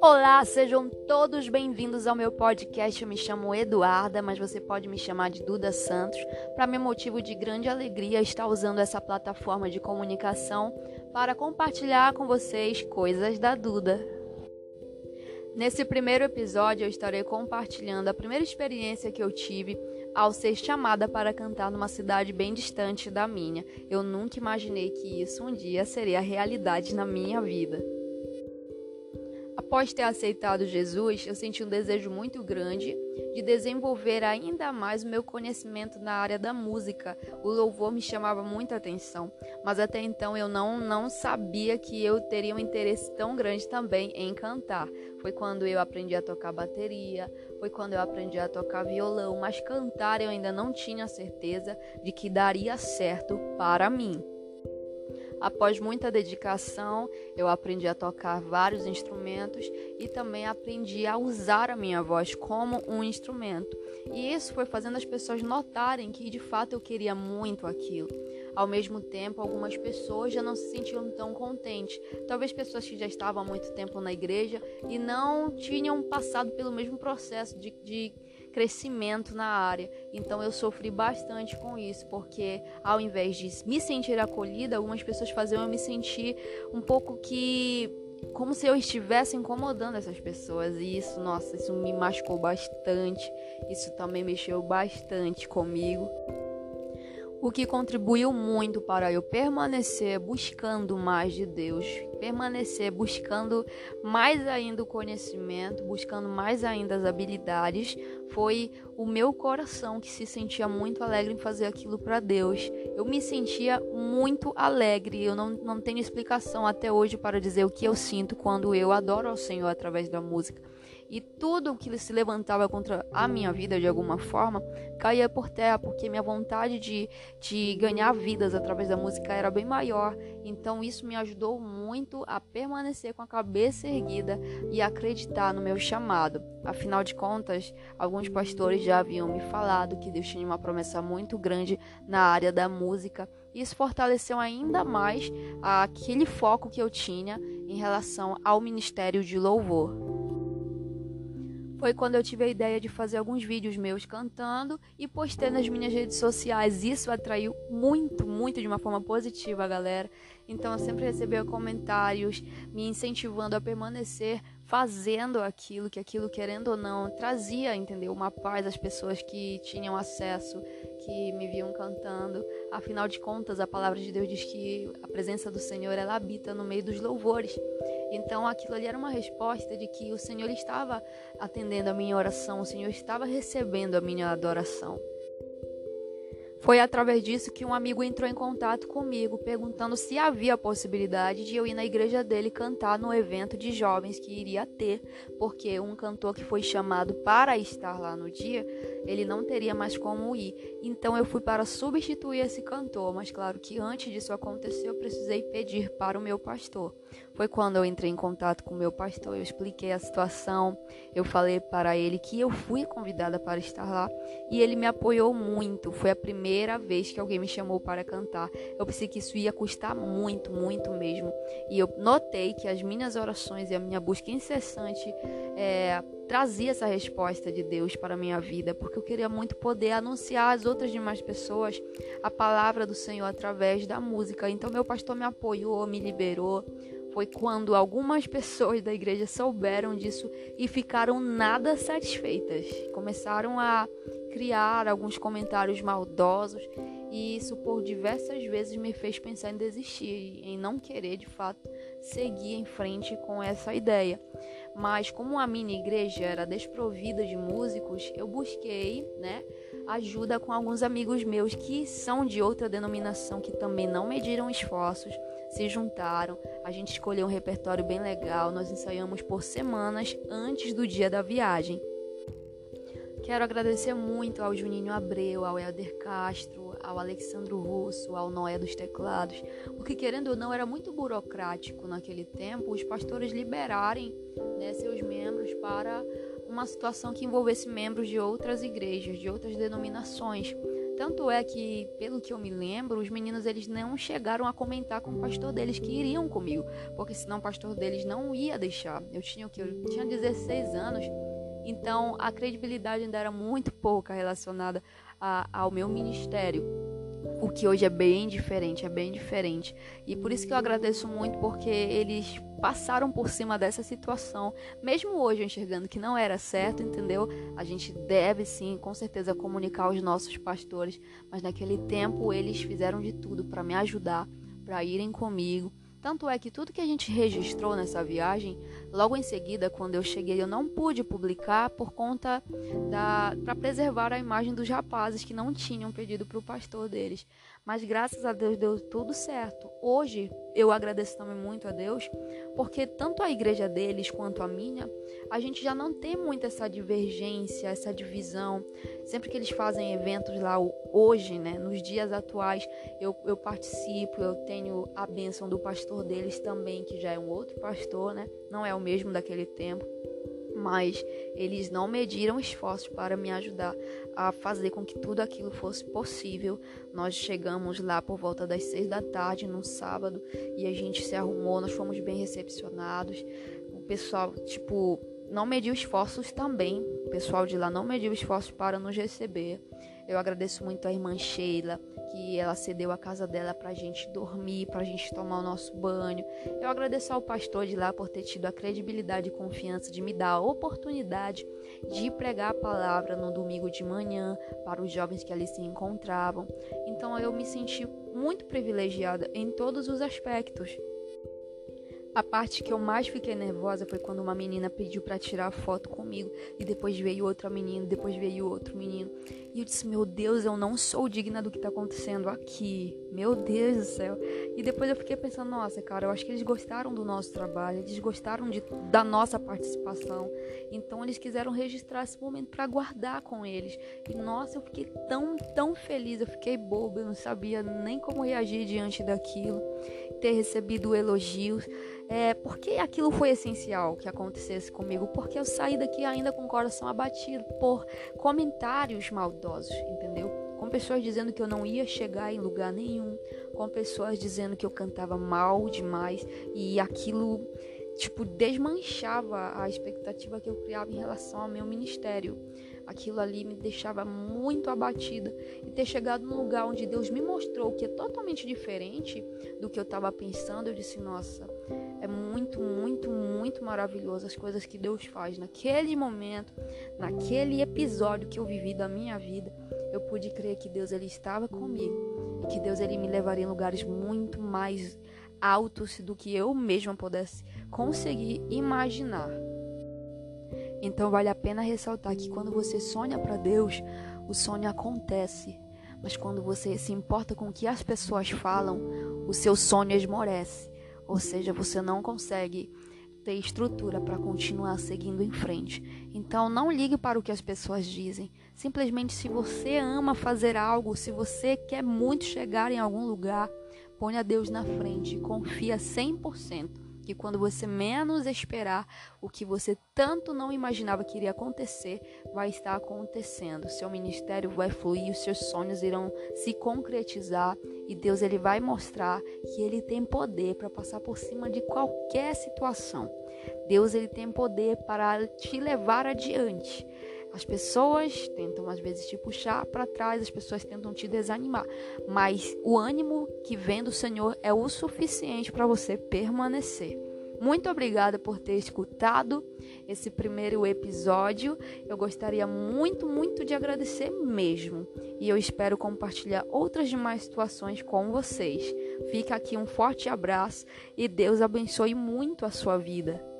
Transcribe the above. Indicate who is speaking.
Speaker 1: Olá, sejam todos bem-vindos ao meu podcast. Eu me chamo Eduarda, mas você pode me chamar de Duda Santos. Para mim, motivo de grande alegria estar usando essa plataforma de comunicação para compartilhar com vocês coisas da Duda. Nesse primeiro episódio, eu estarei compartilhando a primeira experiência que eu tive ao ser chamada para cantar numa cidade bem distante da minha. Eu nunca imaginei que isso um dia seria realidade na minha vida. Após ter aceitado Jesus, eu senti um desejo muito grande de desenvolver ainda mais o meu conhecimento na área da música. O louvor me chamava muita atenção, mas até então eu não, não sabia que eu teria um interesse tão grande também em cantar. Foi quando eu aprendi a tocar bateria, foi quando eu aprendi a tocar violão, mas cantar eu ainda não tinha certeza de que daria certo para mim. Após muita dedicação, eu aprendi a tocar vários instrumentos e também aprendi a usar a minha voz como um instrumento. E isso foi fazendo as pessoas notarem que de fato eu queria muito aquilo. Ao mesmo tempo, algumas pessoas já não se sentiam tão contentes. Talvez pessoas que já estavam há muito tempo na igreja e não tinham passado pelo mesmo processo de, de crescimento na área. Então eu sofri bastante com isso, porque ao invés de me sentir acolhida, algumas pessoas faziam eu me sentir um pouco que como se eu estivesse incomodando essas pessoas. E isso, nossa, isso me machucou bastante. Isso também mexeu bastante comigo o que contribuiu muito para eu permanecer buscando mais de Deus, permanecer buscando mais ainda o conhecimento, buscando mais ainda as habilidades, foi o meu coração que se sentia muito alegre em fazer aquilo para Deus. Eu me sentia muito alegre, eu não, não tenho explicação até hoje para dizer o que eu sinto quando eu adoro ao Senhor através da música e tudo que se levantava contra a minha vida de alguma forma caía por terra, porque minha vontade de, de ganhar vidas através da música era bem maior. Então isso me ajudou muito a permanecer com a cabeça erguida e acreditar no meu chamado. Afinal de contas, alguns pastores já haviam me falado que Deus tinha uma promessa muito grande na área da música. Isso fortaleceu ainda mais aquele foco que eu tinha em relação ao ministério de louvor foi quando eu tive a ideia de fazer alguns vídeos meus cantando e postei nas minhas redes sociais. Isso atraiu muito, muito de uma forma positiva a galera. Então eu sempre recebia comentários me incentivando a permanecer fazendo aquilo, que aquilo querendo ou não trazia, entendeu, uma paz às pessoas que tinham acesso, que me viam cantando. Afinal de contas, a palavra de Deus diz que a presença do Senhor ela habita no meio dos louvores. Então aquilo ali era uma resposta de que o Senhor estava atendendo a minha oração, o Senhor estava recebendo a minha adoração. Foi através disso que um amigo entrou em contato comigo, perguntando se havia a possibilidade de eu ir na igreja dele cantar no evento de jovens que iria ter, porque um cantor que foi chamado para estar lá no dia, ele não teria mais como ir. Então eu fui para substituir esse cantor, mas claro que antes disso acontecer, eu precisei pedir para o meu pastor. Foi quando eu entrei em contato com o meu pastor, eu expliquei a situação, eu falei para ele que eu fui convidada para estar lá e ele me apoiou muito. Foi a primeira vez que alguém me chamou para cantar. Eu pensei que isso ia custar muito, muito mesmo. E eu notei que as minhas orações e a minha busca incessante é, trazia essa resposta de Deus para a minha vida, porque eu queria muito poder anunciar às outras demais pessoas a palavra do Senhor através da música. Então meu pastor me apoiou, me liberou foi quando algumas pessoas da igreja souberam disso e ficaram nada satisfeitas. Começaram a criar alguns comentários maldosos e isso por diversas vezes me fez pensar em desistir, em não querer de fato seguir em frente com essa ideia. Mas como a minha igreja era desprovida de músicos, eu busquei, né, ajuda com alguns amigos meus que são de outra denominação que também não mediram esforços se juntaram, a gente escolheu um repertório bem legal, nós ensaiamos por semanas antes do dia da viagem. Quero agradecer muito ao Juninho Abreu, ao Helder Castro, ao Alexandro Russo, ao Noé dos Teclados, porque querendo ou não era muito burocrático naquele tempo os pastores liberarem né, seus membros para uma situação que envolvesse membros de outras igrejas, de outras denominações. Tanto é que, pelo que eu me lembro, os meninos eles não chegaram a comentar com o pastor deles que iriam comigo, porque senão o pastor deles não ia deixar. Eu tinha o que eu tinha 16 anos, então a credibilidade ainda era muito pouca relacionada a, ao meu ministério o que hoje é bem diferente, é bem diferente. E por isso que eu agradeço muito porque eles passaram por cima dessa situação, mesmo hoje enxergando que não era certo, entendeu? A gente deve sim, com certeza comunicar aos nossos pastores, mas naquele tempo eles fizeram de tudo para me ajudar, para irem comigo tanto é que tudo que a gente registrou nessa viagem, logo em seguida, quando eu cheguei, eu não pude publicar por conta da para preservar a imagem dos rapazes que não tinham pedido para o pastor deles. Mas graças a Deus deu tudo certo. Hoje eu agradeço também muito a Deus, porque tanto a igreja deles quanto a minha, a gente já não tem muito essa divergência, essa divisão. Sempre que eles fazem eventos lá hoje, né, nos dias atuais, eu, eu participo, eu tenho a bênção do pastor deles também, que já é um outro pastor, né? Não é o mesmo daquele tempo mas eles não mediram esforços para me ajudar a fazer com que tudo aquilo fosse possível. Nós chegamos lá por volta das seis da tarde, num sábado, e a gente se arrumou, nós fomos bem recepcionados. O pessoal, tipo, não mediu esforços também. O pessoal de lá não mediu esforços para nos receber. Eu agradeço muito a irmã Sheila, que ela cedeu a casa dela para a gente dormir, para a gente tomar o nosso banho. Eu agradeço ao pastor de lá por ter tido a credibilidade e confiança de me dar a oportunidade de pregar a palavra no domingo de manhã para os jovens que ali se encontravam. Então eu me senti muito privilegiada em todos os aspectos. A parte que eu mais fiquei nervosa foi quando uma menina pediu para tirar foto comigo e depois veio outra menina, depois veio outro menino. E eu disse: Meu Deus, eu não sou digna do que tá acontecendo aqui. Meu Deus do céu. E depois eu fiquei pensando: Nossa, cara, eu acho que eles gostaram do nosso trabalho, eles gostaram de, da nossa participação. Então eles quiseram registrar esse momento para guardar com eles. E nossa, eu fiquei tão, tão feliz, eu fiquei boba, eu não sabia nem como reagir diante daquilo. Ter recebido elogios. É, por que aquilo foi essencial que acontecesse comigo? Porque eu saí daqui ainda com o coração abatido por comentários maldosos, entendeu? Com pessoas dizendo que eu não ia chegar em lugar nenhum, com pessoas dizendo que eu cantava mal demais e aquilo tipo desmanchava a expectativa que eu criava em relação ao meu ministério. Aquilo ali me deixava muito abatida e ter chegado num lugar onde Deus me mostrou que é totalmente diferente do que eu estava pensando, eu disse: "Nossa, é muito, muito, muito maravilhoso as coisas que Deus faz naquele momento, naquele episódio que eu vivi da minha vida. Eu pude crer que Deus ele estava comigo e que Deus ele me levaria em lugares muito mais altos do que eu mesma pudesse conseguir imaginar. Então vale a pena ressaltar que quando você sonha para Deus, o sonho acontece. Mas quando você se importa com o que as pessoas falam, o seu sonho esmorece. Ou seja, você não consegue ter estrutura para continuar seguindo em frente. Então não ligue para o que as pessoas dizem. Simplesmente se você ama fazer algo, se você quer muito chegar em algum lugar, ponha Deus na frente, confia 100% que quando você menos esperar, o que você tanto não imaginava que iria acontecer, vai estar acontecendo. Seu ministério vai fluir, os seus sonhos irão se concretizar e Deus ele vai mostrar que ele tem poder para passar por cima de qualquer situação. Deus ele tem poder para te levar adiante. As pessoas tentam às vezes te puxar para trás, as pessoas tentam te desanimar, mas o ânimo que vem do Senhor é o suficiente para você permanecer. Muito obrigada por ter escutado esse primeiro episódio. Eu gostaria muito, muito de agradecer mesmo. E eu espero compartilhar outras demais situações com vocês. Fica aqui um forte abraço e Deus abençoe muito a sua vida.